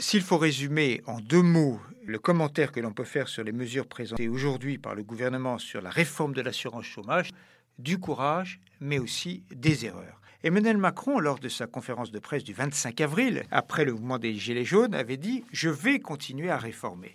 S'il faut résumer en deux mots le commentaire que l'on peut faire sur les mesures présentées aujourd'hui par le gouvernement sur la réforme de l'assurance chômage, du courage, mais aussi des erreurs. Emmanuel Macron, lors de sa conférence de presse du 25 avril, après le mouvement des Gilets jaunes, avait dit ⁇ Je vais continuer à réformer ⁇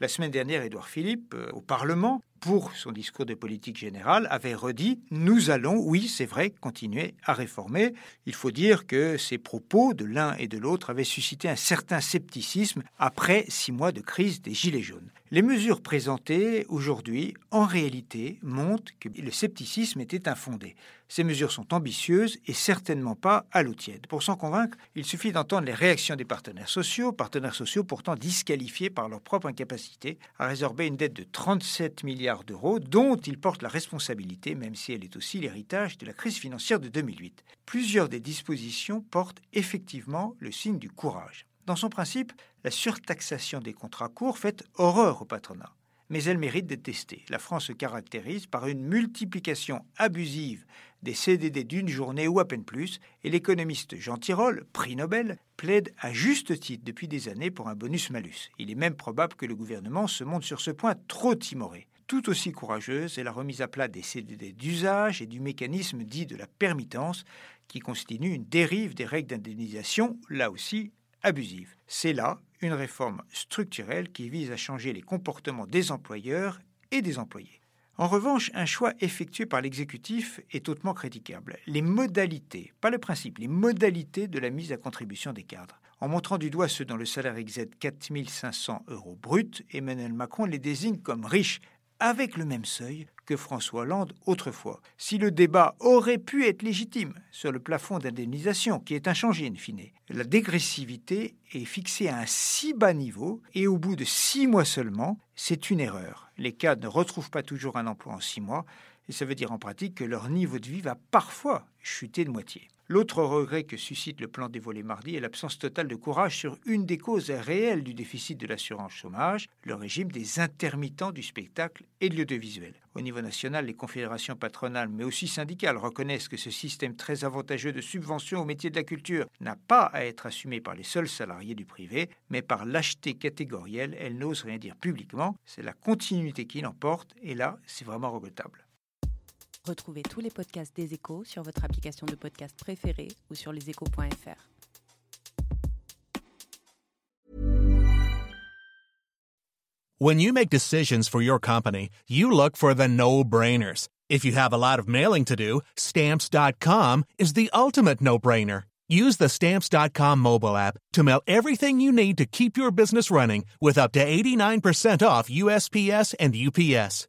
la semaine dernière, Édouard Philippe, euh, au Parlement, pour son discours de politique générale, avait redit Nous allons, oui, c'est vrai, continuer à réformer. Il faut dire que ces propos de l'un et de l'autre avaient suscité un certain scepticisme après six mois de crise des Gilets jaunes. Les mesures présentées aujourd'hui, en réalité, montrent que le scepticisme était infondé. Ces mesures sont ambitieuses et certainement pas à l'eau tiède. Pour s'en convaincre, il suffit d'entendre les réactions des partenaires sociaux, partenaires sociaux pourtant disqualifiés par leur propre incapacité à résorber une dette de 37 milliards d'euros dont ils portent la responsabilité, même si elle est aussi l'héritage de la crise financière de 2008. Plusieurs des dispositions portent effectivement le signe du courage. Dans son principe, la surtaxation des contrats courts fait horreur au patronat. Mais elle mérite d'être testée. La France se caractérise par une multiplication abusive des CDD d'une journée ou à peine plus, et l'économiste Jean Tirole, prix Nobel, plaide à juste titre depuis des années pour un bonus-malus. Il est même probable que le gouvernement se montre sur ce point trop timoré. Tout aussi courageuse est la remise à plat des CDD d'usage et du mécanisme dit de la permittance, qui constitue une dérive des règles d'indemnisation, là aussi abusive. C'est là une réforme structurelle qui vise à changer les comportements des employeurs et des employés. En revanche, un choix effectué par l'exécutif est hautement critiquable. Les modalités, pas le principe, les modalités de la mise à contribution des cadres. En montrant du doigt ceux dont le salaire excède 4500 euros brut, Emmanuel Macron les désigne comme riches avec le même seuil que François Hollande autrefois. Si le débat aurait pu être légitime sur le plafond d'indemnisation, qui est inchangé in la dégressivité est fixée à un si bas niveau et au bout de six mois seulement, c'est une erreur. Les cadres ne retrouvent pas toujours un emploi en six mois et ça veut dire en pratique que leur niveau de vie va parfois chuter de moitié. L'autre regret que suscite le plan dévoilé mardi est l'absence totale de courage sur une des causes réelles du déficit de l'assurance chômage, le régime des intermittents du spectacle et de l'audiovisuel. Au niveau national, les confédérations patronales, mais aussi syndicales, reconnaissent que ce système très avantageux de subvention au métier de la culture n'a pas à être assumé par les seuls salariés du privé, mais par l'acheté catégorielle. Elles n'osent rien dire publiquement. C'est la continuité qui l'emporte, et là, c'est vraiment regrettable. Retrouvez tous les podcasts des échos sur votre application de podcast préférée ou sur leséchos.fr. When you make decisions for your company, you look for the no-brainers. If you have a lot of mailing to do, stamps.com is the ultimate no-brainer. Use the stamps.com mobile app to mail everything you need to keep your business running with up to 89% off USPS and UPS.